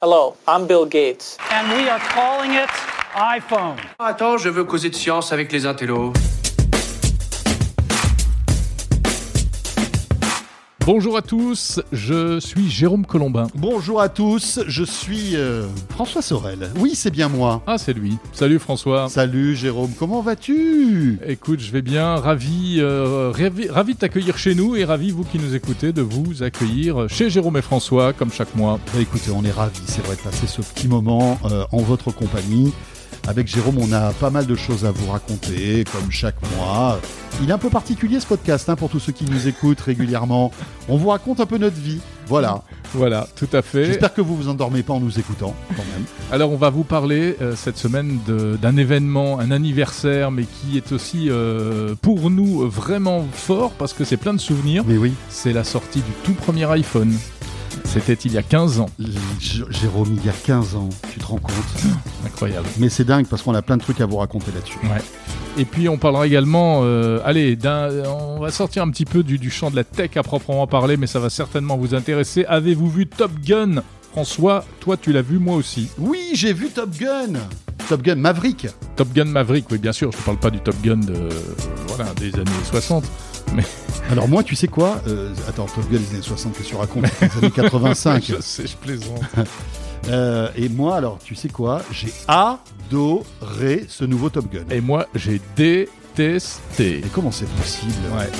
Hello, I'm Bill Gates. And we are calling it iPhone. Attends, je veux causer de science avec les intellos. Bonjour à tous, je suis Jérôme Colombin. Bonjour à tous, je suis euh, François Sorel. Oui, c'est bien moi. Ah, c'est lui. Salut François. Salut Jérôme, comment vas-tu? Écoute, je vais bien, ravi, euh, ravi, ravi de t'accueillir chez nous et ravi, vous qui nous écoutez, de vous accueillir chez Jérôme et François, comme chaque mois. Bah, Écoutez, on est ravis, c'est vrai, de passer ce petit moment euh, en votre compagnie. Avec Jérôme, on a pas mal de choses à vous raconter, comme chaque mois. Il est un peu particulier ce podcast, hein, pour tous ceux qui nous écoutent régulièrement. On vous raconte un peu notre vie. Voilà. Voilà, tout à fait. J'espère que vous vous endormez pas en nous écoutant, quand même. Alors, on va vous parler euh, cette semaine d'un événement, un anniversaire, mais qui est aussi euh, pour nous vraiment fort parce que c'est plein de souvenirs. Mais oui, C'est la sortie du tout premier iPhone. C'était il y a 15 ans. J- Jérôme, il y a 15 ans, tu te rends compte? Incroyable. Mais c'est dingue parce qu'on a plein de trucs à vous raconter là-dessus. Ouais. Et puis on parlera également, euh, allez, d'un- on va sortir un petit peu du, du champ de la tech à proprement parler, mais ça va certainement vous intéresser. Avez-vous vu Top Gun? François, toi tu l'as vu, moi aussi. Oui, j'ai vu Top Gun Top Gun Maverick Top Gun Maverick, oui bien sûr, je ne parle pas du Top Gun de, voilà, des années 60. Alors moi, tu sais quoi Euh, Attends, Top Gun des années 60, qu'est-ce que tu racontes Les années 85. je sais, je plaisante. Euh, et moi, alors, tu sais quoi J'ai adoré ce nouveau Top Gun. Et moi j'ai détesté. Et comment c'est possible? Ouais.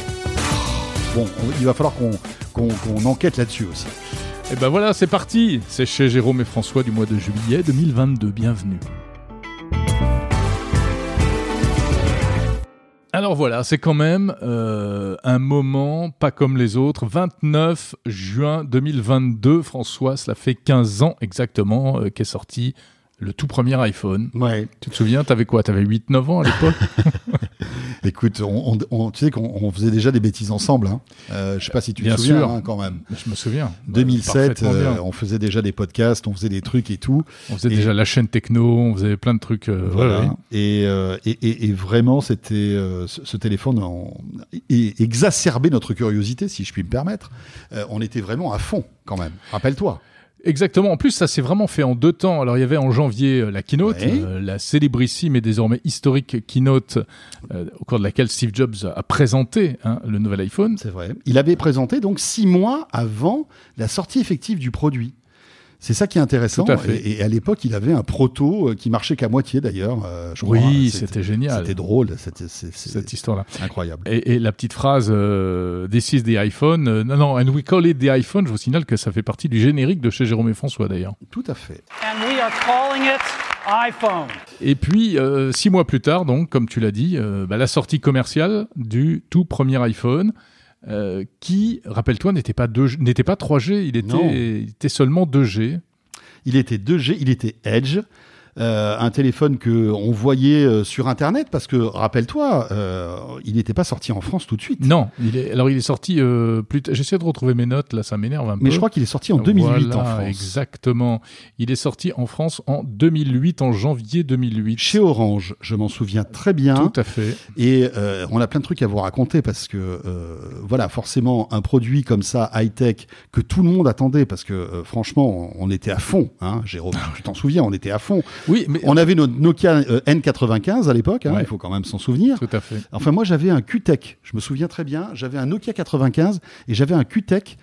Bon, on- il va falloir qu'on qu'on- qu'on enquête là-dessus aussi. Et ben voilà, c'est parti C'est chez Jérôme et François du mois de juillet 2022, bienvenue. Alors voilà, c'est quand même euh, un moment pas comme les autres. 29 juin 2022, François, cela fait 15 ans exactement euh, qu'est sorti le tout premier iPhone. Ouais. Tu te souviens, t'avais quoi? T'avais 8-9 ans à l'époque? Écoute, on, on- on- tu sais qu'on on faisait déjà des bêtises ensemble. Hein. Euh, je sais pas si tu Bien te souviens sûr. hein, quand même. Je me souviens. 2007, Parfaitement bien. euh, on faisait déjà des podcasts, on faisait des trucs et tout. On faisait et- déjà la chaîne techno, on faisait plein de trucs. euh, Voilà. ouais, ouais. Et, euh, et, et- et vraiment, c'était euh, ce, ce téléphone et exacerbait notre curiosité, si je puis me permettre. Euh, on était vraiment à fond, quand même. Rappelle-toi. Exactement. En plus, ça s'est vraiment fait en deux temps. Alors, il y avait en janvier euh, la keynote, Ouais. euh, la célébrissime et désormais historique keynote, euh, au cours de laquelle Steve Jobs a présenté hein, le nouvel iPhone. C'est vrai. Il avait présenté donc six mois avant la sortie effective du produit. C'est ça qui est intéressant. Tout à fait. Et, et à l'époque, il avait un proto euh, qui marchait qu'à moitié d'ailleurs. euh. Oui, c'était génial. C'était drôle. Cette histoire-là. incroyable. Et, et la petite phrase euh, This is the iPhone. euh, non, non, and we call it the iPhone. Je vous signale que ça fait partie du générique de chez Jérôme et François d'ailleurs. Tout à fait. And we are calling it iPhone. Et puis, euh, six mois plus tard, donc, comme tu l'as dit, euh, bah, la sortie commerciale du tout premier iPhone, euh, qui, rappelle-toi, n'était pas, 2G n'était pas 3G, il était, il était seulement 2G. Il était 2G, il était Edge. Euh, un téléphone que on voyait euh, sur Internet parce que rappelle-toi, euh, il n'était pas sorti en France tout de suite. Non, il est, alors il est sorti euh, plus J'essaie de retrouver mes notes, là, ça m'énerve un peu. Mais je crois qu'il est sorti en 2008 en Voilà, France. Exactement. Il est sorti en France en 2008, en janvier 2008. Chez Orange, je m'en souviens très bien. Tout à fait. Et euh, on a plein de trucs à vous raconter parce que, euh, voilà, forcément, un produit comme ça, high-tech, que tout le monde attendait, parce que euh, franchement, on, on était à fond, hein, Jérôme, tu t'en souviens, on était à fond. Oui, mais On avait notre Nokia euh, N95 à l'époque, hein, Ouais. il faut quand même s'en souvenir. tout à fait. Enfin, moi, j'avais un QTech, je me souviens très bien, j'avais un Nokia 95 et j'avais un QTech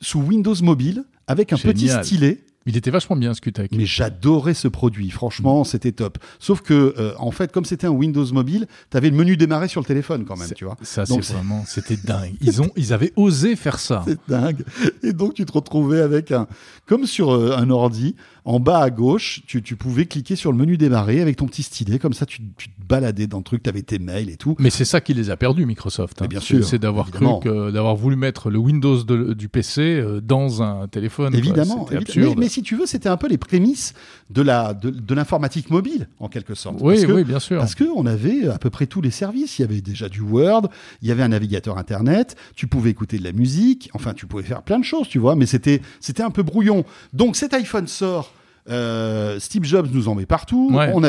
sous Windows Mobile avec un petit stylet. Il était vachement bien ce QTech. Mais j'adorais ce produit, franchement, c'était top. Sauf que, euh, en fait, comme c'était un Windows mobile, t'avais le menu démarrer sur le téléphone quand même, tu vois. Ça, c'est vraiment, c'était dingue. Ils ont, ils avaient osé faire ça. C'est dingue. Et donc, tu te retrouvais avec un, comme sur euh, un ordi, en bas à gauche, tu, tu pouvais cliquer sur le menu démarrer avec ton petit stylet, comme ça, tu, tu te baladais dans le truc, t'avais tes mails et tout. Mais c'est ça qui les a perdus, Microsoft. hein. Bien C'est- sûr, C'est d'avoir cru que, d'avoir voulu mettre le Windows de- du PC euh, dans un téléphone. Évidemment. C'était évi- absurde. Mais, mais si tu veux, c'était un peu les prémices de la, de, de l'informatique mobile, en quelque sorte. oui, Parce que- oui, bien sûr. Parce qu'on avait à peu près tous les services. Il y avait déjà du Word, il y avait un navigateur Internet, tu pouvais écouter de la musique, enfin, tu pouvais faire plein de choses, tu vois, mais c'était, c'était un peu brouillon. Donc cet iPhone sort Euh, Steve Jobs nous en met partout. Ouais, on,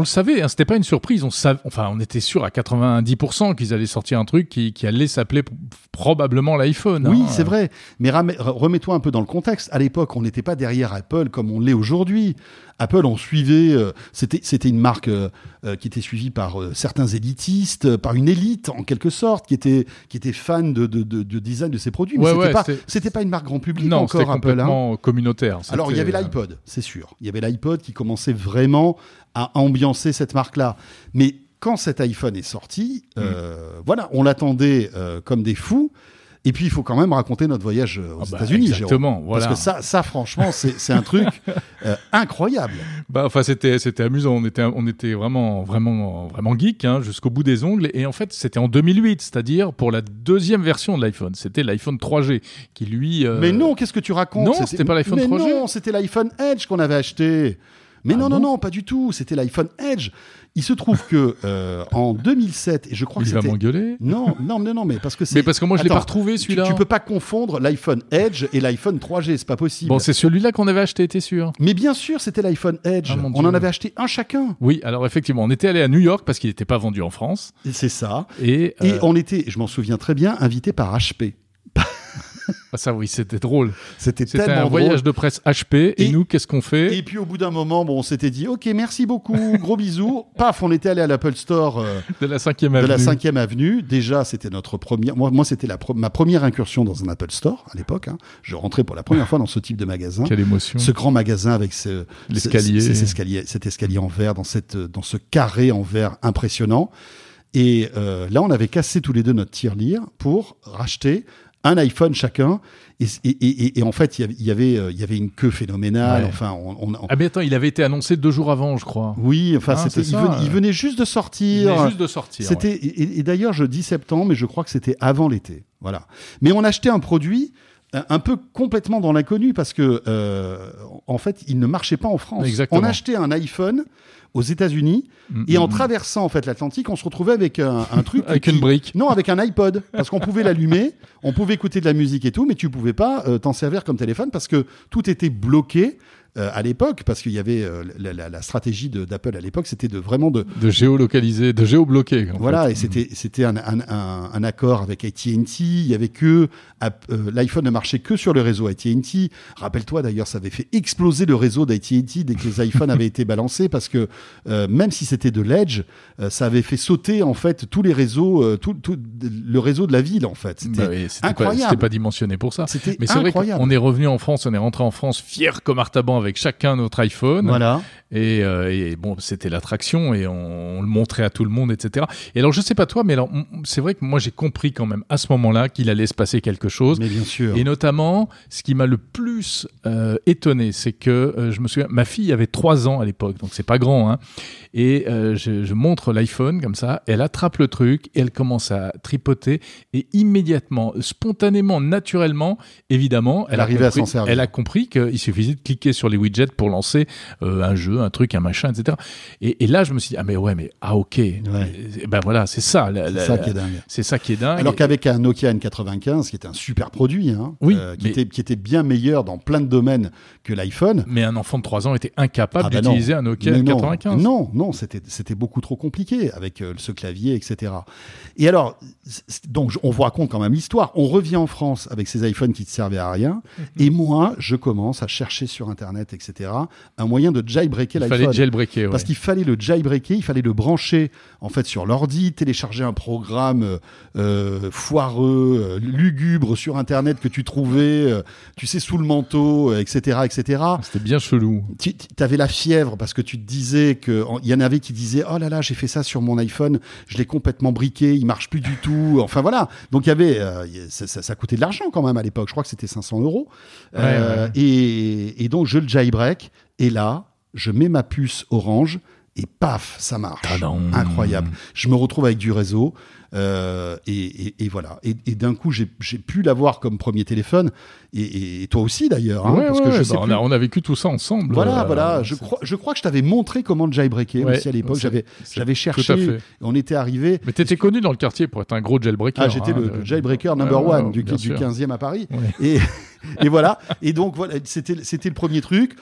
le savait, hein, c'était pas une surprise. On sav- enfin, on était sûr à 90% qu'ils allaient sortir un truc qui, qui allait s'appeler p- probablement l'iPhone. Oui, hein. c'est vrai. Mais ram- re- remets-toi un peu dans le contexte. À l'époque, on n'était pas derrière Apple comme on l'est aujourd'hui. Apple, on suivait. euh, c'était c'était une marque euh, qui était suivie par certains élitistes, par une élite en quelque sorte, qui était qui était fan de, de, de, de design de ses produits. Mais Ouais, c'était ouais, pas c'était- c'était pas une marque grand public Non, c'était encore Apple. hein. complètement communautaire. Alors, il y avait C'était, l'iPod, c'est sûr. Il y avait l'iPod qui commençait vraiment à ambiancer cette marque-là. Mais quand cet iPhone est sorti, euh, voilà, on l'attendait euh, comme des fous. Et puis, il faut quand même raconter notre voyage euh, aux Ah bah, États-Unis, exactement, voilà. Parce que ça, ça franchement, c'est un truc euh, incroyable. Bah, enfin, c'était, c'était amusant. On était, on était vraiment, vraiment, vraiment geek hein, jusqu'au bout des ongles. Et en fait, c'était en 2008, c'est-à-dire pour la deuxième version de l'iPhone. C'était l'iPhone 3G qui lui. euh, Mais non, qu'est-ce que tu racontes? Non, c'était pas l'iPhone Mais 3G. non, c'était l'iPhone Edge qu'on avait acheté. Mais Ah non, non, non, pas du tout. C'était l'iPhone Edge. Il se trouve que euh, en 2007, et je crois Il que va c'était m'engueuler. Non, non, non, non, mais parce que c'est. Mais parce que moi, je l'ai pas retrouvé tu, celui-là. tu peux pas confondre l'iPhone Edge et l'iPhone 3G, c'est pas possible. Bon, c'est celui-là qu'on avait acheté, t'es sûr? Mais bien sûr, c'était l'iPhone Edge. Ah, On en avait acheté un chacun. Oui, alors effectivement, on était allé à New York parce qu'il n'était pas vendu en France. Et c'est ça. Et, Et euh, on était, je m'en souviens très bien, invité par HP. ah, ça, oui, c'était drôle. C'était C'était tellement un drôle. voyage de presse HP. Et, Et- nous, qu'est-ce qu'on fait? Et puis au bout d'un moment, bon, on s'était dit, ok, merci beaucoup, gros bisous. Paf, on était allé à l'Apple Store euh, De la cinquième de avenue. la 5e avenue. Déjà, c'était notre première. Moi, moi c'était pro- ma première incursion dans un Apple Store à l'époque. hein. Je rentrais pour la première fois dans ce type de magasin. Quelle émotion. Ce grand magasin avec ce, ce- cet escalier, cet escalier en verre dans cette, dans ce carré en verre impressionnant. Et euh, là, on avait cassé tous les deux notre tirelire pour racheter un iPhone chacun. Et, et- et- et en fait, il y avait- il y avait, euh, il y avait une queue phénoménale. Ouais. Enfin, on, on- on- Ah, mais attends, il avait été annoncé deux jours avant, je crois. oui, enfin, Ah, c'était, il, venait, il venait juste de Il sortir. venait juste de sortir. C'était ouais. et, d'ailleurs je dis septembre, mais je crois que c'était avant l'été. Voilà. Mais on achetait un produit un peu complètement dans l'inconnu parce que euh, en fait il ne marchait pas en France. Exactement. On achetait un iPhone aux États-Unis Mm, et en mm, traversant en fait l'Atlantique, on se retrouvait avec un, un truc Avec qui- une brique. Non, avec un iPod parce qu'on pouvait l'allumer, on pouvait écouter de la musique et tout, mais tu pouvais pas euh, t'en servir comme téléphone parce que tout était bloqué. Euh, à l'époque, parce qu'il y avait euh, la, la- la stratégie d'Apple à l'époque, c'était de vraiment de, De géolocaliser, de géobloquer. voilà, fait. et c'était c'était un, un, un, un accord avec AT&T. Il y avait que euh, l'iPhone ne marchait que sur le réseau AT&T. Rappelle-toi d'ailleurs, ça avait fait exploser le réseau d'AT&T dès que les iPhones avaient été balancés parce que euh, même si c'était de l'Edge, euh, ça avait fait sauter en fait tous les réseaux, euh, tout, tout le réseau de la ville en fait. C'était Bah oui, incroyable. c'était pas dimensionné pour ça. C'était Mais c'est vrai incroyable. qu'on est revenu en France, on est rentré en France fier comme Artaban avec chacun notre iPhone. Et, euh, et bon, c'était l'attraction et on, on le montrait à tout le monde, etc. Et alors, je sais pas toi, mais alors, c'est vrai que moi, j'ai compris quand même à ce moment-là qu'il allait se passer quelque chose. Mais bien sûr. Et notamment, ce qui m'a le plus euh, étonné, c'est que euh, je me souviens, ma fille avait trois ans à l'époque, donc c'est pas grand, hein. Et je, je montre l'iPhone comme ça, elle attrape le truc et elle commence à tripoter et immédiatement, spontanément, naturellement, évidemment, Elle a arrivait à compris- s'en servir. Elle a compris qu'il suffisait de cliquer sur les widgets pour lancer un jeu, un truc, un machin, etc. Et, et là, je me suis dit ah mais ouais, mais ah ok, Et ben voilà, c'est ça, C'est ça qui est dingue. c'est ça qui est dingue. Alors qu'avec un Nokia N95, qui était un super produit, hein, Oui, euh, qui, mais- était, qui était bien meilleur dans plein de domaines que l'iPhone, mais un enfant de 3 ans était incapable Ah bah d'utiliser un Nokia Mais non. 95. Non, non, c'était c'était beaucoup trop compliqué avec euh, ce clavier, etc. Et alors, donc on vous raconte quand même l'histoire. On revient en France avec ces iPhones qui ne servaient à rien, Mhm. et moi, je commence à chercher sur Internet, etc. Un moyen de jailbreaker Il fallait jailbreaker. ouais. Parce qu'il fallait le jailbreaker, il fallait le brancher en fait sur l'ordi, télécharger un programme euh, euh, foireux, euh, lugubre sur internet que tu trouvais, euh, tu sais, sous le manteau, euh, etc., etc. C'était bien chelou. Tu avais la fièvre parce que tu te disais que il y en avait qui disaient oh là là j'ai fait ça sur mon iPhone, je l'ai complètement briqué, il marche plus du tout. Enfin voilà. Donc il y avait ça, ça- ça coûtait de l'argent quand même à l'époque. Je crois que c'était 500 euros. Ouais. Et, et donc je le jailbreak et là je mets ma puce orange et paf ça marche. Tadam. Incroyable. Je me retrouve avec du réseau. euh, et, et- et voilà. Et, et d'un coup, j'ai pu l'avoir comme premier téléphone. Et, toi aussi, d'ailleurs. hein, Ouais, parce ouais, que je ouais, sais on, plus. a, on a vécu tout ça ensemble. Voilà, euh, voilà. Je crois, je crois que je t'avais montré comment jailbreaker Ouais, aussi à l'époque. J'avais, cherché. fait. On était arrivé. Mais t'étais connu dans le quartier pour être un gros jailbreaker. Ah, j'étais hein, le, jailbreaker number one du, du sûr. 15e à Paris. Et, et voilà. Et donc, voilà, c'était, c'était le premier truc.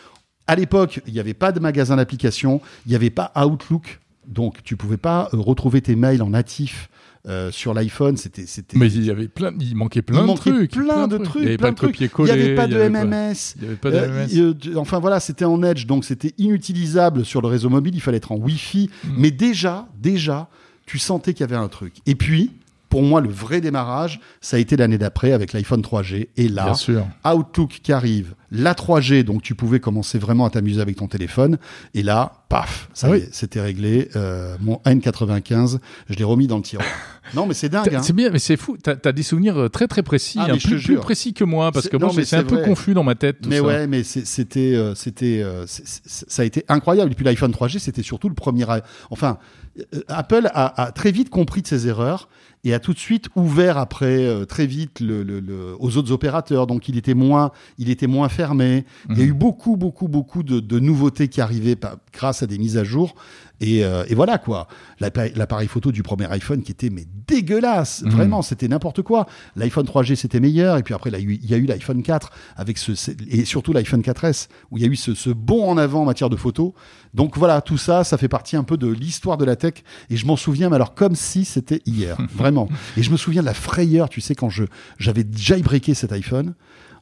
À l'époque, il n'y avait pas de magasin d'applications, il n'y avait pas Outlook, donc tu pouvais pas euh, retrouver tes mails en natif. euh, sur l'iPhone, c'était, c'était. Mais il y avait plein, il manquait plein il de trucs. plein de trucs, Il n'y avait pas de copier-coller. Il n'y avait pas de pas- MMS. Il n'y avait pas de Euh, MMS. euh, enfin voilà, c'était en Edge, donc c'était inutilisable sur le réseau mobile. Il fallait être en Wi-Fi. Mm. Mais déjà, déjà, tu sentais qu'il y avait un truc. Et puis, pour moi, le vrai démarrage, ça a été l'année d'après avec l'iPhone 3G. Et là, Bien sûr. Outlook qui arrive, la 3G, donc tu pouvais commencer vraiment à t'amuser avec ton téléphone. Et là, paf, ça Ah oui. c'était réglé. Euh, mon N95, je l'ai remis dans le tiroir. non, mais c'est dingue. Hein. C'est bien, mais c'est fou. T'as as des souvenirs euh, très très précis, Ah, hein, plus, précis que moi, parce que moi c'est un peu confus dans ma tête. Tout Mais ça. ouais, mais c'était, euh, c'était, euh, ça a été incroyable. Et puis l'iPhone 3G, c'était surtout le premier. Enfin, euh, Apple a, a très vite compris de ses erreurs et a tout de suite ouvert après euh, très vite le, le- le- aux autres opérateurs. Donc il était moins, il était moins fermé. Il y a eu beaucoup, beaucoup, beaucoup de, de nouveautés qui arrivaient pa- grâce à des mises à jour. Et, euh, et voilà quoi. L'appareil photo du premier iPhone qui était mais dégueulasse. Vraiment, c'était n'importe quoi. L'iPhone 3G c'était meilleur. Et puis après, il y a eu- l'iPhone 4 avec ce, ce- et surtout l'iPhone 4S où il y a eu ce, ce bond en avant en matière de photo. Donc voilà, tout ça, ça fait partie un peu de l'histoire de la tech. Et je m'en souviens, mais alors comme si c'était hier, vraiment. Et je me souviens de la frayeur, tu sais, quand je j'avais jailbreaké cet iPhone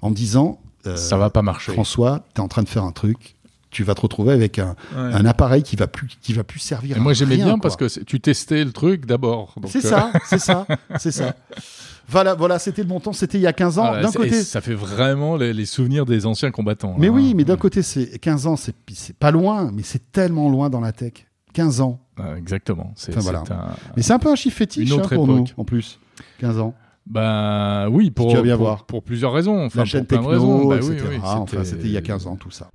en me disant. euh, Ça va pas marcher. François, tu es en train de faire un truc, tu vas te retrouver avec un, Ouais. un appareil qui va plus qui va plus servir. Et moi j'aimais bien quoi. parce que tu testais le truc d'abord. C'est euh, ça, c'est ça, c'est ça. Voilà, voilà, c'était le montant, c'était il y a 15 ans. d'un c'est- côté, ça fait vraiment les, les souvenirs des anciens combattants. mais hein. oui, mais d'un côté, c'est 15 ans, c'est pas loin, mais c'est tellement loin dans la tech. 15 ans. Ah, exactement. C'est Enfin, voilà. c'est un- Mais c'est un peu un chiffre fétiche Une autre hein, pour nous, en plus. 15 ans. Ben oui, pour, tu vas bien pour, voir. pour plusieurs raisons. Enfin, la chaîne pour plein de techno, raisons. Bah etc. oui, oui, enfin, c'était il y a 15 ans, tout ça.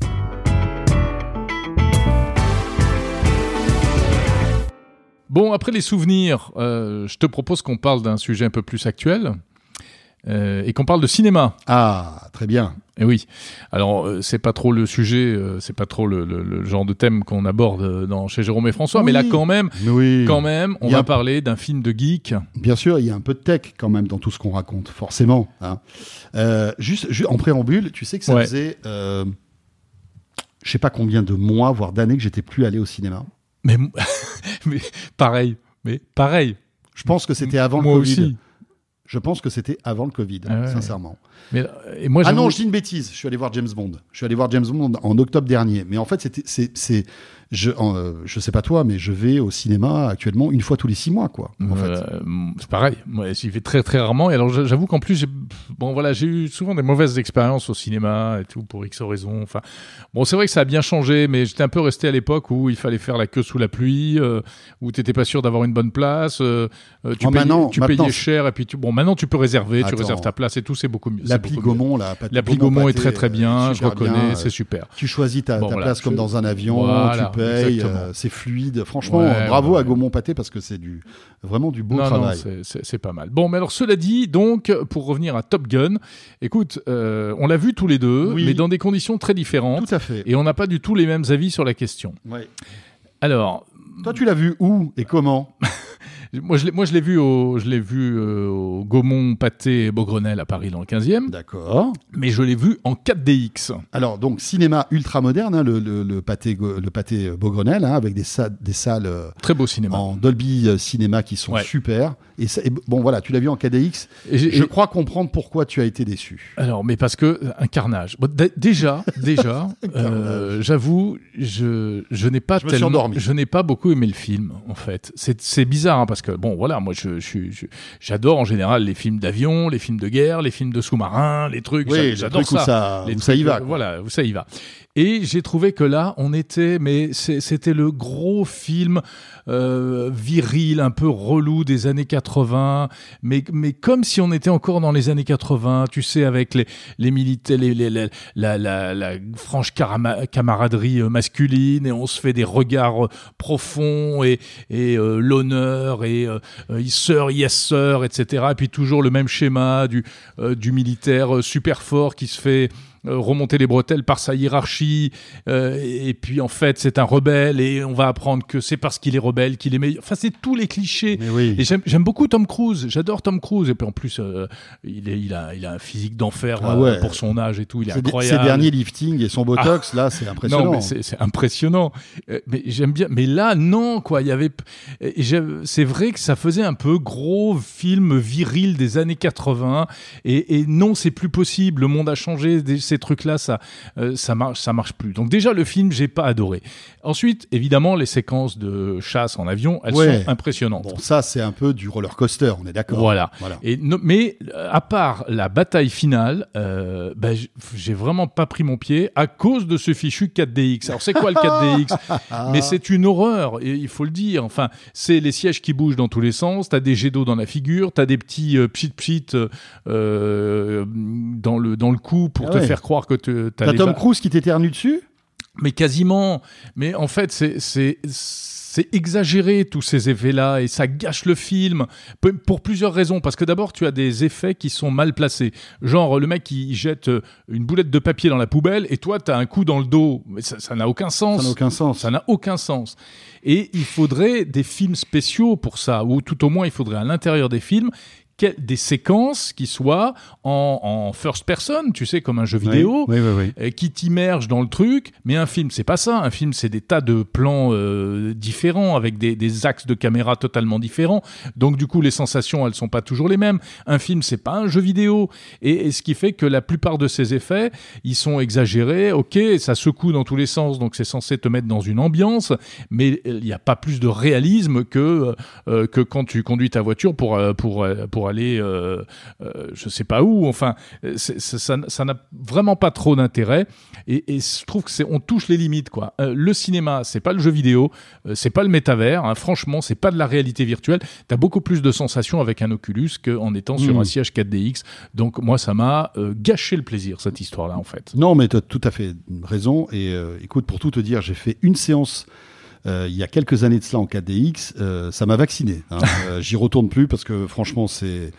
Bon, après les souvenirs, euh, je te propose qu'on parle d'un sujet un peu plus actuel euh, et qu'on parle de cinéma. Ah, très bien. Et oui. Alors, euh, c'est pas trop le sujet, euh, c'est pas trop le, le- le genre de thème qu'on aborde euh, dans, chez Jérôme et François, mais là, quand même, oui. quand même, on va un- parler d'un film de geek. Bien sûr, il y a un peu de tech quand même dans tout ce qu'on raconte, forcément. hein. Juste, ju- en préambule, tu sais que ça Ouais. faisait, je sais pas combien de mois, voire d'années que j'étais plus allé au cinéma. Mais, mais pareil, mais pareil. Je pense que c'était avant Moi le Covid. aussi. Je pense que c'était avant le Covid, Ah ouais. sincèrement. Mais, et moi, Ah non, je dis une bêtise. Je suis allé voir James Bond. Je suis allé voir James Bond en octobre dernier. Mais en fait, c'était, c'est, c'est, je, euh, je sais pas toi, mais je vais au cinéma actuellement une fois tous les six mois, quoi. En fait. Euh, c'est pareil. Moi, j'y vais très très rarement. Et alors, j'a- j'avoue qu'en plus, j'ai, bon voilà, j'ai eu souvent des mauvaises expériences au cinéma et tout pour X raisons. Enfin, bon, c'est vrai que ça a bien changé, mais j'étais un peu resté à l'époque où il fallait faire la queue sous la pluie, euh, où t'étais pas sûr d'avoir une bonne place. euh, euh, tu Oh, payais, maintenant- tu payais cher et puis tu, bon, maintenant tu peux réserver, tu réserves ta place et tout, c'est beaucoup mieux. L'appli. Gaumont, là. L'appli Gaumont est Pâté, très très euh, bien, je super reconnais, c'est euh, super. Tu choisis ta, Bon, ta voilà, place comme je- dans un avion, Voilà, euh, c'est fluide. Franchement, Ouais, bravo ouais, à. Gaumont Pâté parce que c'est du vraiment du beau non, travail. c'est- pas mal. Bon, mais alors cela dit, donc pour revenir à Top Gun, écoute, euh, on l'a vu tous les deux, Oui. mais dans des conditions très différentes, Tout à fait. et on n'a pas du tout les mêmes avis sur la question. Ouais. Alors, Toi, tu l'as vu où et comment? Moi je l'ai, moi je l'ai vu au, je l'ai vu euh, au Gaumont Pâté Beaugrenelle à Paris dans le 15e, D'accord. mais je l'ai vu en 4DX. Alors donc cinéma ultra moderne, hein, le, le, le pâté le pâté Beaugrenelle, hein, avec des, sa- des salles Très beau cinéma. en Dolby euh, Cinéma qui sont Ouais. super. Et, ça- et bon voilà, tu l'as vu en KDX. Et Je et- crois comprendre pourquoi tu as été déçu. Alors, mais parce que euh, un carnage. Bon, déjà, déjà, euh, j'avoue, je, je n'ai pas Je tellement, je n'ai pas beaucoup aimé le film en fait. C'est c'est bizarre hein, parce que bon, voilà, moi, je, je, j'adore en général les films d'avion, les films de guerre, les films de sous-marins, les trucs. Oui, j'adore truc où ça, Les où ça y va. euh, quoi. Voilà, où ça y va. Et j'ai trouvé que là, on était, mais c'était le gros film euh, viril, un peu relou des années 80, mais, mais comme si on était encore dans les années 80, tu sais, avec les, les militaires, les, les- les- la, la, la franche camaraderie euh, masculine, et on se fait des regards euh, profonds, et, et euh, l'honneur, et euh, euh, sir, yes sir, etc. Et puis toujours le même schéma du, du militaire super fort qui se fait remonter les bretelles par sa hiérarchie, euh, et puis en fait c'est un rebelle et on va apprendre que c'est parce qu'il est rebelle qu'il est meilleur. Enfin c'est tous les clichés. Oui. Et j'aime beaucoup Tom Cruise, j'adore Tom Cruise et puis en plus euh, il, est, il, a, il a un physique d'enfer Ah euh, ouais. pour son âge et tout, il est Ses, incroyable. ses derniers liftings et son botox, là, c'est impressionnant. Non, mais c'est impressionnant. Euh, Mais j'aime bien. Mais là, non, quoi. Il y avait. C'est vrai que ça faisait un peu gros film viril des années 80. Et, et non, c'est plus possible. Le monde a changé. Des- Ces trucs-là, ça, euh, ça marche, ça marche plus. Donc déjà, le film, j'ai pas adoré. Ensuite, évidemment, les séquences de chasse en avion, elles Ouais. sont impressionnantes. Bon, ça, c'est un peu du roller coaster, on est d'accord. Voilà. Voilà. Et no- mais à part la bataille finale, euh, ben, j'ai vraiment pas pris mon pied à cause de ce fichu 4DX. Alors c'est quoi le 4DX Mais c'est une horreur, et il faut le dire. Enfin, c'est les sièges qui bougent dans tous les sens. T'as des jets d'eau dans la figure, t'as des petits euh, pchit pchit euh, euh, dans le dans le cou pour Ah te ouais. faire croire que te- t'as T'as Tom Cruise qui t'éternue dessus mais quasiment. Mais en fait, c'est c'est c'est exagéré tous ces effets-là et ça gâche le film pour plusieurs raisons. Parce que d'abord, tu as des effets qui sont mal placés. Genre le mec qui jette euh, une boulette de papier dans la poubelle et toi, tu as un coup dans le dos. Mais ça ça n'a aucun sens. Ça n'a aucun sens. Ça n'a aucun sens. Et il faudrait des films spéciaux pour ça, ou tout au moins il faudrait à l'intérieur des films des séquences qui soient en, en first person, tu sais, comme un jeu vidéo, Oui, oui, oui. euh, qui t'immerge dans le truc. Mais un film, c'est pas ça. Un film, c'est des tas de plans euh, différents avec des, des axes de caméra totalement différents. Donc du coup, les sensations, elles sont pas toujours les mêmes. Un film, c'est pas un jeu vidéo. Et, et ce qui fait que la plupart de ces effets, ils sont exagérés. Ok, ça secoue dans tous les sens, donc c'est censé te mettre dans une ambiance. Mais il n'y a pas plus de réalisme que euh, que quand tu conduis ta voiture pour euh, pour euh, pour aller, euh, euh, je sais pas où. Enfin, c'est- ça ça n'a vraiment pas trop d'intérêt. Et, et je trouve que c'est on touche les limites quoi. Euh, le cinéma, c'est pas le jeu vidéo, euh, c'est pas le métavers. hein. Franchement, c'est pas de la réalité virtuelle. T'as beaucoup plus de sensations avec un Oculus qu'en étant sur Mm. un siège 4DX. Donc moi, ça m'a euh, gâché le plaisir cette histoire-là en fait. Non, mais tu as tout à fait raison. Et euh, écoute, pour tout te dire, j'ai fait une séance euh, il y a quelques années de cela en 4DX. euh, ça m'a vacciné. hein. Euh, J'y retourne plus parce que franchement, c'est.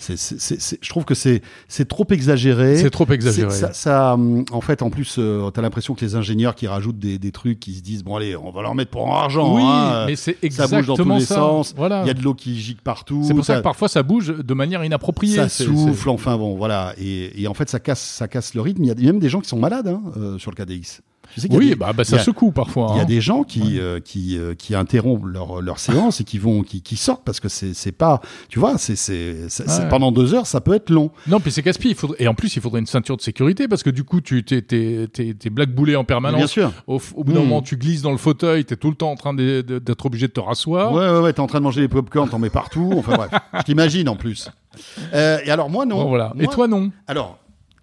je trouve que c'est c'est trop exagéré. C'est trop exagéré. Ça, ça, hum, en fait, en plus, euh, t'as l'impression que les ingénieurs qui rajoutent des, des trucs, qui se disent bon allez, on va leur mettre pour en argent. oui, hein, mais c'est ça bouge dans tous exactement les ça. sens. Voilà. Il y a de l'eau qui gicle partout. C'est pour ça que parfois ça bouge de manière inappropriée. ça souffle, enfin bon, voilà. Et, et en fait, ça casse, ça casse le rythme. Il y a même des gens qui sont malades hein, euh, sur le KDX. Tu sais Oui, des- bah, bah, ça a- secoue parfois. Il y a hein. des gens qui, euh, qui, euh, qui interrompent leur, leur séance et qui vont, qui, qui sortent parce que c'est, c'est pas, tu vois, c'est, Ouais. pendant deux heures, ça peut être long. Non, puis c'est casse-pied. Et en plus, il faudrait une ceinture de sécurité parce que du coup, tu t'es, t'es, t'es, t'es blackboulé en permanence. Bien sûr. Au, bout d'un Mm. moment, tu glisses dans le fauteuil, t'es tout le temps en train d'être obligé de te rasseoir. Ouais, ouais, ouais, t'es en train de manger les popcorn, t'en mets partout. Enfin bref, je t'imagine en plus. Euh, et alors moi non. Bon, voilà. Et toi, non? Alors,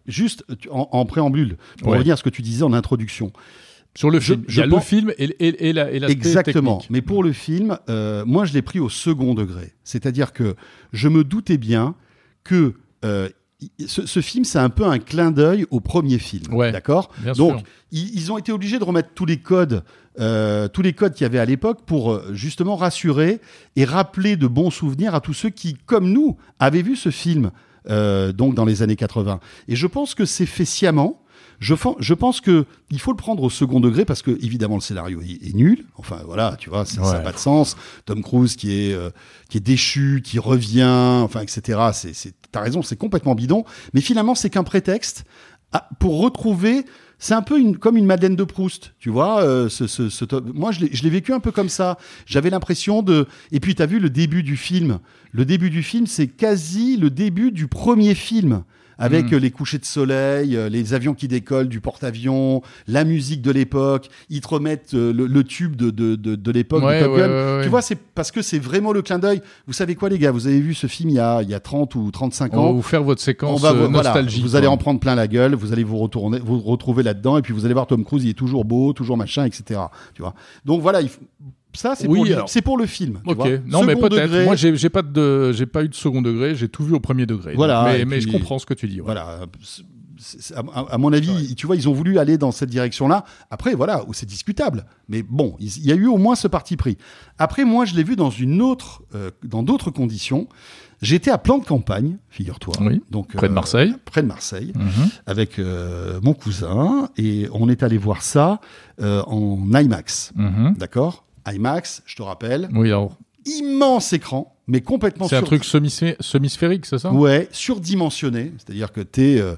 juste en, en préambule, pour Ouais. revenir à ce que tu disais en introduction. Sur le film. je il y a le film et, et, et la, et Exactement. technique. Mais pour le film, euh, moi, je l'ai pris au second degré. C'est-à-dire que je me doutais bien que euh, ce, ce film, c'est un peu un clin d'œil au premier film. Ouais, D'accord Donc, ils, ils ont été obligés de remettre tous les codes, euh, tous les codes qu'il y avait à l'époque pour justement rassurer et rappeler de bons souvenirs à tous ceux qui, comme nous, avaient vu ce film euh, donc dans les années 80. Et je pense que c'est fait sciemment. Je, je pense que il faut le prendre au second degré parce que évidemment le scénario est, est nul. Enfin voilà, tu vois, ça n'a Ouais. pas de sens. Tom Cruise qui est euh, qui est déchu, qui revient, enfin etc. C'est, c'est, t'as raison, c'est complètement bidon. Mais finalement, c'est qu'un prétexte à- pour retrouver. C'est un peu comme une Madeleine de Proust, tu vois. euh, ce, moi, je l'ai vécu un peu comme ça. J'avais l'impression de. Et puis, tu as vu le début du film. Le début du film, c'est quasi le début du premier film. Avec Mm. euh, les couchers de soleil, euh, les avions qui décollent du porte-avions, la musique de l'époque, ils te remettent euh, le, le tube de, de, de, de l'époque Ouais, ouais, Gun. ouais. Tu vois, c'est parce que c'est vraiment le clin d'œil. Vous savez quoi, les gars? Vous avez vu ce film il y a, il y a 30 ou 35 On va ans? vous faire votre on séquence va euh, voilà, nostalgique. vous allez en prendre plein la gueule, vous allez vous retourner, vous retrouver là-dedans, et puis vous allez voir Tom Cruise, il est toujours beau, toujours machin, etc. Tu vois? Donc voilà, il faut- ça c'est Oui, pour, le- alors- c'est pour le film. tu Ok. vois. Non, mais Second peut-être. degré, Moi, j'ai j'ai pas de, j'ai pas eu de second degré. J'ai tout vu au premier degré. Voilà, Mais, mais je comprends ce que tu dis. ouais. voilà, c'est- à, mon avis, tu vois, ils ont voulu aller dans cette direction-là. Après, voilà, où c'est discutable. Mais bon, il y a eu au moins ce parti pris. Après, moi, je l'ai vu dans une autre, euh, dans d'autres conditions. J'étais à plan de campagne, figure-toi. Oui, Donc près de euh, Marseille. Près de Marseille, Mhm. avec euh, mon cousin, et on est allé voir ça euh, en IMAX. Mhm. D'accord? IMAX, je te rappelle, Oui, alors, immense écran, mais complètement c'est un truc semi- semi-sphérique, c'est ça? Ouais, surdimensionné, c'est-à-dire que t'es, euh,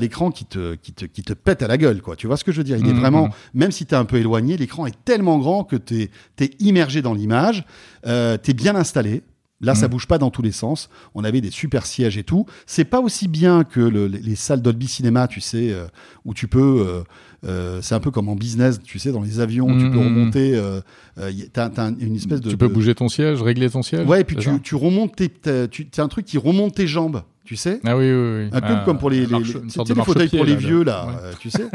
l'écran qui te, qui te, qui te pète à la gueule, quoi. Tu vois ce que je veux dire? Il est Mhm. vraiment, même si t'es un peu éloigné, l'écran est tellement grand que t'es, t'es immergé dans l'image, euh, t'es bien installé. Là, ça Mhm. bouge pas dans tous les sens. On avait des super sièges et tout. C'est pas aussi bien que le- les les salles Dolby Cinéma, tu sais, euh, où tu peux. Euh, c'est un peu comme en business, tu sais, dans les avions, tu peux remonter. Euh, euh, y- t'as, t'as une espèce de. Tu peux de- bouger ton siège, régler ton siège Ouais, et puis tu, tu remontes tes, tu, c'est un truc qui remonte tes jambes, tu sais. Ah oui, oui, oui. Un peu Ah, comme pour les, les, marche- les- tu sais, les fauteuils pour les là, vieux, là, ouais. euh, tu sais.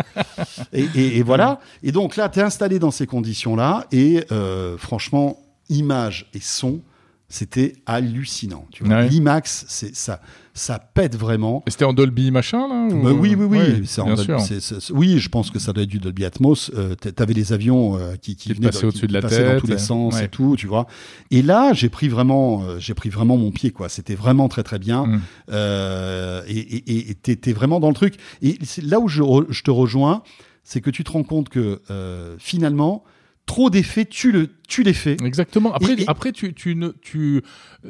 et, et- et voilà. Et donc là, tu es installé dans ces conditions-là. Et euh, franchement, image et son, c'était hallucinant. Tu vois. Ouais. L'IMAX, c'est, ça, ça pète vraiment. Et c'était en Dolby machin, là ou- Bah oui, oui, oui. Ouais, c'est en bien Dolby- sûr. c'est- c'est- oui, je pense que ça doit être du Dolby Atmos. Euh, t'a- T'avais les avions euh, qui, qui, Qui venaient passaient au-dessus de la passaient dans tête, tous les et- sens ouais. et tout, tu vois. Et là, j'ai pris vraiment, euh, j'ai pris vraiment mon pied, quoi. C'était vraiment très, très bien. Mm. Euh, et et- et t'es t'es vraiment dans le truc. Et c'est là où je, te rejoins, c'est que tu te rends compte que euh, finalement, trop d'effets, tu le, tu les fais. Exactement. Après, Et- et- après tu, tu, ne- tu,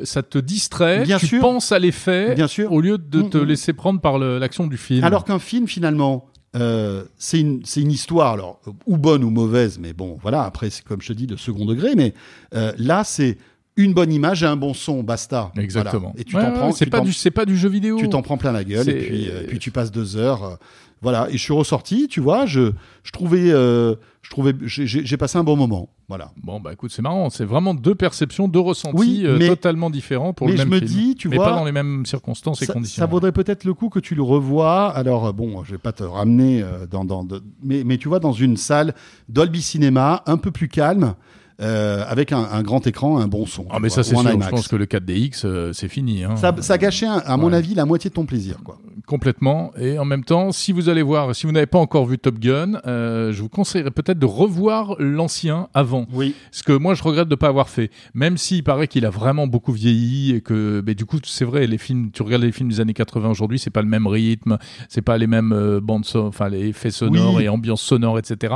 ça te distrait, Bien tu sûr. penses à l'effet, Bien sûr. au lieu de te Mm, mm. laisser prendre par l'action du film. Alors qu'un film, finalement, euh, c'est une, c'est une histoire, alors, ou bonne ou mauvaise, mais bon, voilà, après, c'est comme je te dis, de second degré, mais euh, là, c'est une bonne image et un bon son, basta. Exactement. Voilà. Et tu Ouais, t'en prends, c'est pas du, c'est pas du jeu vidéo. tu t'en prends plein la gueule, et puis, euh, et puis tu passes deux heures. euh, voilà, et je suis ressorti, tu vois, je, je trouvais, euh, je trouvais, j'ai- passé un bon moment. Voilà. Bon, bah écoute, c'est marrant. C'est vraiment deux perceptions, deux ressentis Oui, mais- totalement différents pour mais le je même me film. dis, tu mais vois, pas dans les mêmes circonstances et ça, conditions. ça vaudrait peut-être le coup que tu le revois. Alors, bon, je vais pas te ramener dans, dans de- mais, mais tu vois, dans une salle Dolby Cinéma, un peu plus calme, euh, avec un, un grand écran, un bon son. Ah, mais ça, c'est sûr. Je IMAX. pense que le 4DX, euh, c'est fini. hein. ça, ça gâchait, un- à mon Ouais. avis, la moitié de ton plaisir, quoi. Complètement. Et en même temps, si vous allez voir, si vous n'avez pas encore vu Top Gun, euh, je vous conseillerais peut-être de revoir l'ancien avant. Oui. Ce que moi, je regrette de ne pas avoir fait. Même s'il paraît qu'il a vraiment beaucoup vieilli et que, mais du coup, c'est vrai, les films, tu regardes les films des années 80 aujourd'hui, c'est pas le même rythme, c'est pas les mêmes euh, bandes, son- enfin, les effets sonores Oui. et ambiances sonores, etc.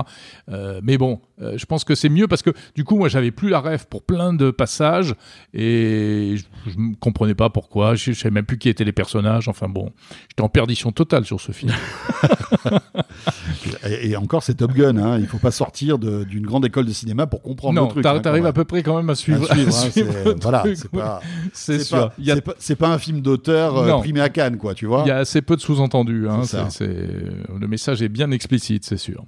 Mais bon, je pense que c'est mieux parce que, du coup, moi, j'avais plus la rêve pour plein de passages et je, ne comprenais pas pourquoi. Je, je savais même plus qui étaient les personnages. Enfin bon, j'étais en perdition totale sur ce film. Et, et encore, c'est Top Gun. Hein. Il faut pas sortir d'une grande école de cinéma pour comprendre non, le truc. hein, t'arrives à peu près quand même à suivre. À suivre, à hein, suivre le voilà, c'est pas, a c'est pas, pas un film d'auteur euh, primé à Cannes, quoi, tu vois. Il y a assez peu de sous-entendus. Hein. Le message est bien explicite, c'est sûr.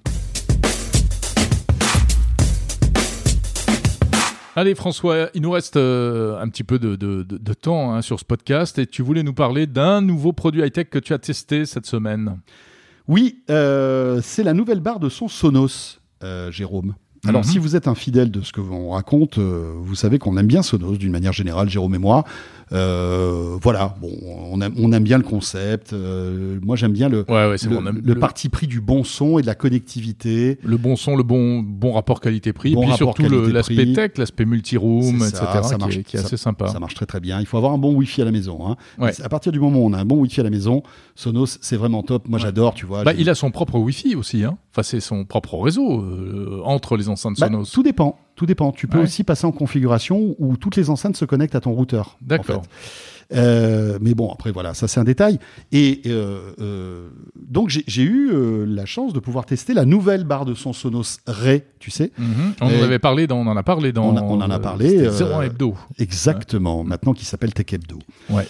Allez François, il nous reste euh, un petit peu de, de- de- de temps hein, sur ce podcast et tu voulais nous parler d'un nouveau produit high-tech que tu as testé cette semaine. Oui, euh, c'est la nouvelle barre de son Sonos, euh, Jérôme. Alors, Mhm. si vous êtes un fidèle de ce que l'on raconte, vous savez qu'on aime bien Sonos d'une manière générale, Jérôme et moi. Euh, voilà, bon, on aime, on aime bien le concept. euh, moi, j'aime bien le, Ouais, ouais, le, bon. le parti pris du bon son et de la connectivité. le bon son, le bon, bon rapport qualité-prix, Bon et puis surtout l'aspect tech, l'aspect multi-room, etc., ça, ça qui, marche- est, qui est ça- assez sympa. Ça marche très très bien. Il faut avoir un bon Wi-Fi à la maison. Hein. Ouais. À partir du moment où on a un bon Wi-Fi à la maison, Sonos, c'est vraiment top. Moi, j'adore, tu vois. Bah, il a son propre Wi-Fi aussi, hein. Enfin, c'est son propre réseau euh, entre les enceintes Bah, Sonos. tout dépend. Tout dépend. Tu peux Ouais. aussi passer en configuration où toutes les enceintes se connectent à ton routeur. en D'accord. fait. Euh, mais bon, après voilà, ça c'est un détail. Et euh, euh, donc j'ai eu la chance de pouvoir tester la nouvelle barre de son Sonos Ray, tu sais. Mhm. On en avait parlé, dans, on en a parlé dans. On a- on en a parlé, c'était 01 Hebdo. Exactement. Maintenant qui s'appelle Tech Hebdo. Ouais.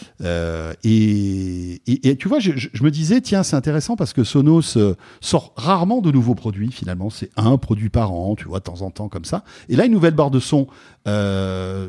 Et, et, et tu vois, je, me disais, tiens, c'est intéressant parce que Sonos sort rarement de nouveaux produits. Finalement, c'est un produit par an, tu vois, de temps en temps comme ça. Et là, une nouvelle barre de son. Euh,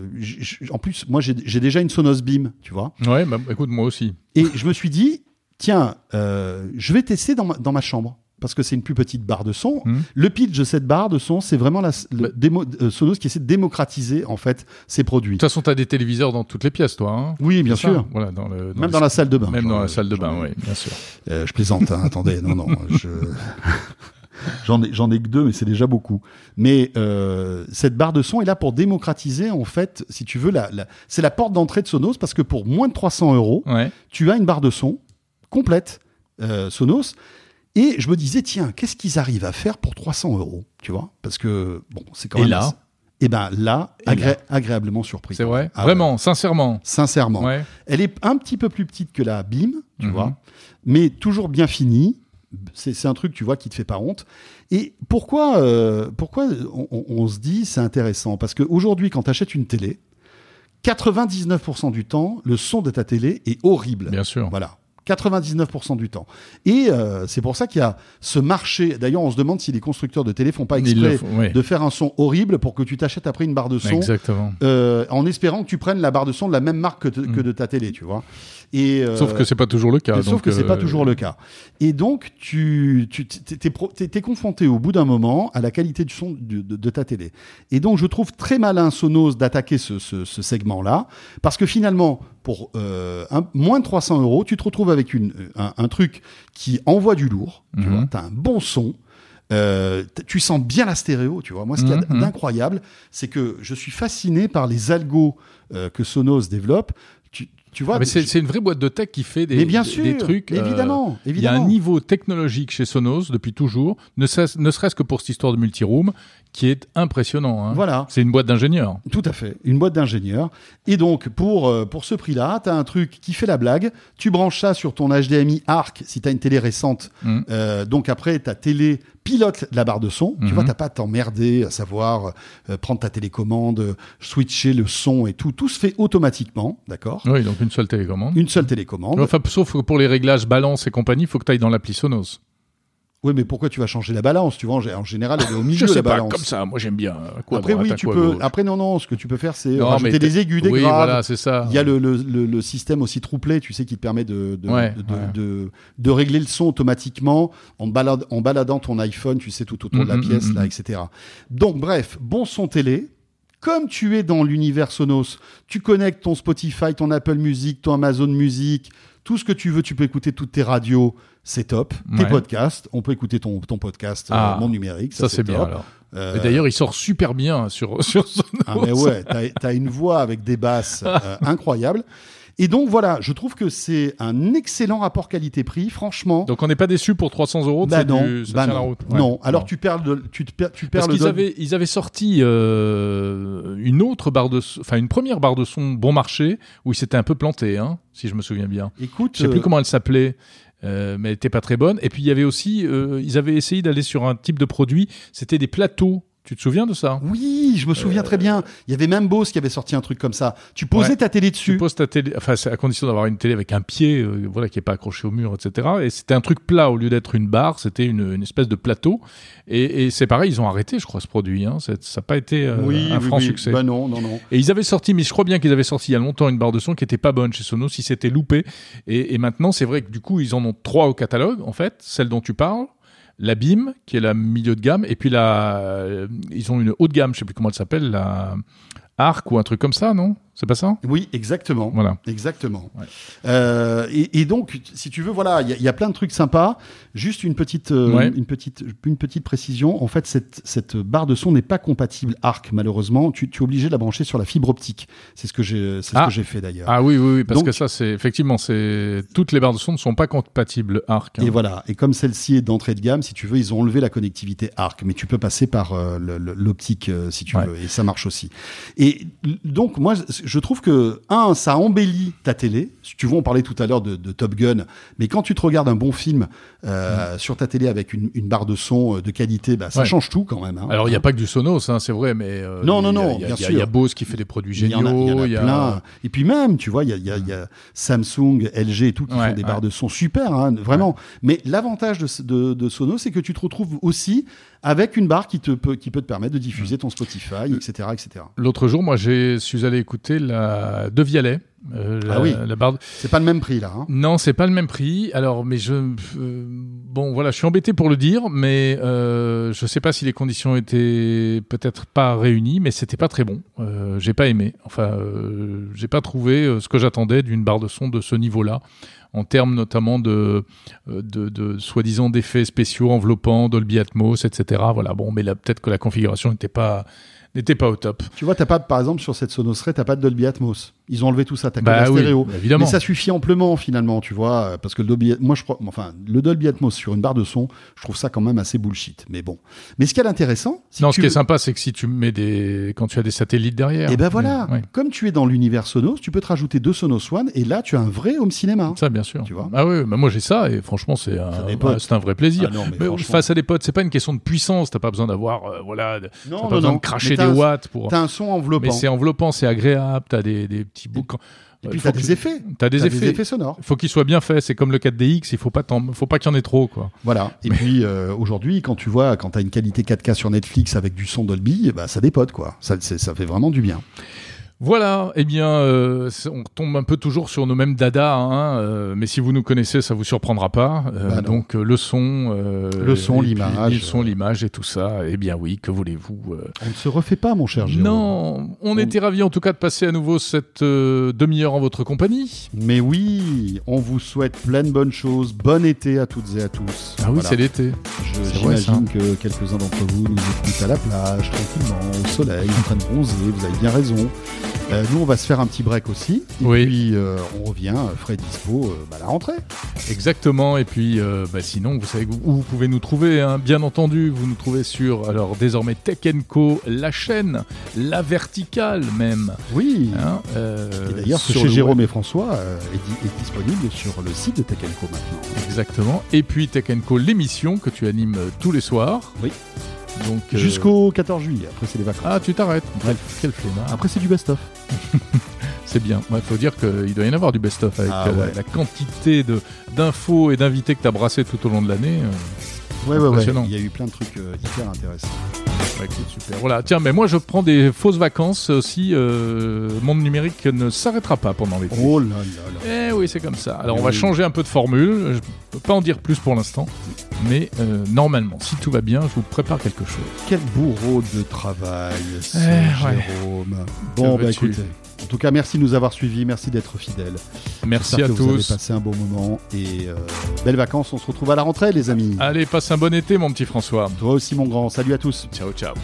en plus, moi, j'ai déjà une Sonos Beam, tu vois. Ouais, bah, écoute, moi aussi. Et je me suis dit, tiens, euh, je vais tester dans ma, dans ma chambre. parce que c'est une plus petite barre de son. Mhm. Le pitch de cette barre de son, c'est vraiment la, le Bah- démo- euh, Sonos qui essaie de démocratiser en fait ses produits. De toute façon, tu as des téléviseurs dans toutes les pièces, toi. hein Oui, bien sûr. Voilà, dans le, Même dans la salle de bain. Même dans la salle de bain, oui, bien sûr. Euh, je plaisante, hein, attendez, non, non, je... j'en ai, j'en ai que deux, mais c'est déjà beaucoup. Mais euh, cette barre de son est là pour démocratiser, en fait, si tu veux, la, la- c'est la porte d'entrée de Sonos, parce que pour moins de 300 euros, Ouais. tu as une barre de son complète euh, Sonos. Et je me disais, tiens, qu'est-ce qu'ils arrivent à faire pour 300 euros, tu vois? Parce que, bon, c'est quand Et même... Et ben là, Et agré- là agréablement surpris. C'est vrai Ah ouais. Vraiment, sincèrement. Sincèrement. Ouais. Elle est un petit peu plus petite que la BIM, tu Mhm. vois, mais toujours bien finie. C'est un truc, tu vois, qui te fait pas honte. Et pourquoi, euh, pourquoi on, on- on se dit c'est intéressant? Parce qu'aujourd'hui, quand tu achètes une télé, 99% du temps, le son de ta télé est horrible. Bien sûr. Voilà. 99% du temps. Et euh, c'est pour ça qu'il y a ce marché. D'ailleurs, on se demande si les constructeurs de télé font pas exprès font, de faire un son horrible pour que tu t'achètes après une barre de son Exactement. euh, en espérant que tu prennes la barre de son de la même marque que, te- Mm. que de ta télé, tu vois. Et, euh, Sauf que c'est pas toujours le cas. sauf que c'est pas euh, toujours le cas. Et donc, tu, tu t'es, confronté au bout d'un moment à la qualité du son de, de- de ta télé. Et donc, je trouve très malin Sonos d'attaquer ce, ce- ce segment-là, parce que finalement, pour euh, un- moins de 300 euros, tu te retrouves avec une, un, un truc qui envoie du lourd. Tu Mhm. vois, t'as un bon son. Euh, tu sens bien la stéréo, tu vois. Moi, ce qu'il y a Mhm. d'incroyable, c'est que je suis fasciné par les algos euh, que Sonos développe. Tu, tu vois, Ah, mais c'est je- une vraie boîte de tech qui fait des, mais bien sûr, des trucs. euh, évidemment, Il y a un niveau technologique chez Sonos depuis toujours, ne serait- ne serait-ce que pour cette histoire de multiroom, qui est impressionnant. hein. Voilà, C'est une boîte d'ingénieurs. tout à fait, une boîte d'ingénieurs. Et donc, pour, euh, pour ce prix-là, tu as un truc qui fait la blague. Tu branches ça sur ton HDMI ARC si tu as une télé récente. Mm. Euh, donc, après, ta télé pilote la barre de son. Tu Mhm. vois, t'as pas à t'emmerder à savoir prendre ta télécommande, switcher le son et tout. Tout se fait automatiquement, d'accord? Oui, donc une seule télécommande. Une seule télécommande. Enfin, sauf que pour les réglages balance et compagnie, il faut que tu ailles dans l'appli Sonos. Oui, mais pourquoi tu vas changer la balance Tu vois, en gé- en général, elle est au milieu, Je sais la pas, balance. comme ça, moi j'aime bien. Quoi à Après, droite, oui, tu quoi peux. gauche. Après, non, non, ce que tu peux faire, c'est Non, rajouter des aigus, des Oui, graves. voilà, c'est ça. Il y a le, le, le, le système aussi trouplé, tu sais, qui te permet de, de, Ouais, de, ouais. de, de régler le son automatiquement en, balade, en baladant ton iPhone, tu sais, tout autour de la Mhm, pièce, mhm, là, etc. Donc, bref, bon son télé. Comme tu es dans l'univers Sonos, tu connectes ton Spotify, ton Apple Music, ton Amazon Music, tout ce que tu veux, tu peux écouter toutes tes radios, c'est top. Tes podcasts, on peut écouter ton, ton podcast, euh, Ah, mon numérique, Ça, c'est bien alors. Euh, D'ailleurs, il sort super bien sur, sur Sonos. ah mais ouais, t'as as une voix avec des basses euh, incroyables. Et donc voilà, je trouve que c'est un excellent rapport qualité-prix, franchement. Donc on n'est pas déçu pour 300 euros. bah non, du- ça bah tient non, la route. Ouais. non. Alors tu perds, le, tu, te perds, tu perds Parce qu'ils avaient, ils avaient sorti euh, une autre barre de, enfin une première barre de son bon marché où ils s'étaient un peu plantés, hein, si je me souviens bien. Écoute, Je sais plus euh, comment elle s'appelait, euh, mais elle était pas très bonne. Et puis il y avait aussi, euh, ils avaient essayé d'aller sur un type de produit, c'était des plateaux. Tu te souviens de ça? Oui, je me souviens très bien. Il y avait même Bose qui avait sorti un truc comme ça. Tu posais Ouais. ta télé Tu dessus. poses ta télé, enfin c'est à condition d'avoir une télé avec un pied, euh, voilà, qui est pas accroché au mur, etc. Et c'était un truc plat au lieu d'être une barre, c'était une, une espèce de plateau. Et, et c'est pareil, ils ont arrêté, je crois, ce produit. Hein. Ça n'a pas été euh, oui, un oui, franc oui. succès. Bah non, non, non. Et ils avaient sorti, mais je crois bien qu'ils avaient sorti il y a longtemps une barre de son qui était pas bonne chez Sonos, si c'était loupé. Et, et maintenant, c'est vrai que du coup, ils en ont trois au catalogue, en fait, celle dont tu parles, la BIM, qui est la milieu de gamme, et puis la, euh, ils ont une haut de gamme, je sais plus comment elle s'appelle, la Arc ou un truc comme ça, non? C'est pas ça Oui, exactement. Voilà. Exactement. Ouais. Euh, et, et donc, si tu veux, voilà, il y, a- il y a plein de trucs sympas. Juste une petite, euh, Ouais. une petite, une petite précision. En fait, cette, cette barre de son n'est pas compatible ARC, malheureusement. Tu, tu es obligé de la brancher sur la fibre optique. C'est ce que j'ai, c'est ce Ah. que j'ai fait d'ailleurs. Ah oui, oui, oui, parce Donc- que ça, c'est effectivement, c'est toutes les barres de son ne sont pas compatibles Arc. hein. Et voilà. Et comme celle-ci est d'entrée de gamme, si tu veux, ils ont enlevé la connectivité ARC, mais tu peux passer par euh, l'optique si tu Ouais. veux, et ça marche aussi. Et donc moi, je trouve que un, ça embellit ta télé. Si tu veux, on parlait tout à l'heure de, de Top Gun, mais quand tu te regardes un bon film euh, sur ta télé avec une, une barre de son euh, de qualité, bah, ça Ouais. change tout quand même. hein. Alors, il n'y a pas que du Sonos, hein, c'est vrai, mais. euh, Non, non, non, il y a- bien il y a- sûr. Il y a Bose qui fait des produits Il y géniaux. en a, il y en a plein. Et puis même, tu vois, il y a, y Samsung, LG et tout qui Ouais, font des ouais. barres de son super, hein, vraiment. Mais l'avantage de, de Sonos, c'est que tu te retrouves aussi avec une barre qui, te peut, qui peut te permettre de diffuser ton Spotify, etc. etc. L'autre jour, moi, je suis allé écouter la De Vialet. euh, la, Ah oui. la barre. C'est pas le même prix là. hein. Non, c'est pas le même prix. Alors, mais je, euh, bon, voilà, je suis embêté pour le dire, mais euh, je sais pas si les conditions étaient peut-être pas réunies, mais c'était pas très bon. Euh, j'ai pas aimé. Enfin, j'ai pas trouvé ce que j'attendais d'une barre de son de ce niveau-là, en termes notamment de, de, de soi-disant d'effets spéciaux enveloppants, Dolby Atmos, etc. Voilà. Bon, mais là, peut-être que la configuration n'était pas n'était pas au top. Tu vois, t'as pas, par exemple, sur cette Sonosray, t'as pas de Dolby Atmos. Ils ont enlevé tout ça, t'as que Bah la oui, stéréo. évidemment. Mais ça suffit amplement, finalement, tu vois, euh, parce que le Dolby, moi, je crois, enfin, le Dolby Atmos sur une barre de son, je trouve ça quand même assez bullshit. Mais bon. Mais ce qui est intéressant, si non, ce qui est sympa, c'est que si tu mets des, quand tu as des satellites derrière. Et ben voilà, comme tu es dans l'univers Sonos, tu peux te rajouter deux Sonos One, et là, tu as un vrai home cinéma. Ça, bien sûr. Tu vois ah oui, bah moi j'ai ça et franchement c'est un, c'est un vrai plaisir. Ah non, mais mais franchement. face à des potes, c'est pas une question de puissance. T'as pas besoin d'avoir, euh, voilà, Non, pas non, besoin de cracher Mais des t'as un- watts pour. T'as un son enveloppant. Mais c'est enveloppant, c'est agréable. T'as des, des petits bouts. Et puis t'as des effets. T'as des effets. sonores. Il faut qu'ils soient bien faits. C'est comme le 4DX. Il faut pas, faut pas qu'il y en ait trop, quoi. Voilà. Et puis euh, aujourd'hui, quand tu vois, quand t'as une qualité 4K sur Netflix avec du son Dolby, bah ça dépote quoi. Ça, ça fait vraiment du bien. Voilà, eh bien, euh, on tombe un peu toujours sur nos mêmes dadas, hein, euh, mais si vous nous connaissez, ça vous surprendra pas. Euh, Bah donc le son, Le son, l'image, le son, l'image et tout ça. Eh bien oui, que voulez-vous On ne se refait pas, mon cher Jérôme. Non, on était ravis en tout cas de passer à nouveau cette demi-heure en votre compagnie. Mais oui, on vous souhaite plein de bonnes choses. Bon été à toutes et à tous. Ah oui, Voilà. c'est l'été. J'imagine que quelques-uns d'entre vous nous écoutent à la plage, tranquillement, au soleil, en train de bronzer. Vous avez bien raison. Euh, nous, on va se faire un petit break aussi. Et Oui. puis, euh, on revient, euh, frais dispo, euh, bah, à la rentrée. Exactement. Et puis, bah, sinon, vous savez où vous pouvez nous trouver. hein. Bien entendu, vous nous trouvez sur, alors désormais Tech Co, la chaîne, la verticale même. Oui. hein, et d'ailleurs, chez Jérôme web. et François est, di- est disponible sur le site de Tech Co maintenant. Exactement. Et puis Tech Co, l'émission que tu animes tous les soirs. Oui. Donc Jusqu'au 14 juillet. Après, c'est les vacances. Ah, tu t'arrêtes. Quel, quel flemmard. Après, c'est du best-of. C'est bien. Il faut dire qu'il doit y en avoir du best-of avec Ah euh, la- quantité de d'infos et d'invités que tu as brassé tout au long de l'année. euh, Ouais, ouais, ouais. Il y a eu plein de trucs euh, hyper intéressants. Bah, écoute, super. Voilà. Tiens, mais moi je prends des fausses vacances aussi. Euh, monde numérique ne s'arrêtera pas pendant l'été. Oh là là là. Eh oui, c'est comme ça. Alors on va oui. changer un peu de formule. Je peux pas en dire plus pour l'instant, mais euh, normalement, si tout va bien, je vous prépare quelque chose. Quel bourreau de travail, Eh, ouais. Jérôme. Bon, bah écoutez. En tout cas, merci de nous avoir suivis, merci d'être fidèles. Merci à que vous avez tous. passé un bon moment et euh, belles vacances. On se retrouve à la rentrée, les amis. Allez, passe un bon été, mon petit François. Toi aussi, mon grand. Salut à tous. Ciao, ciao.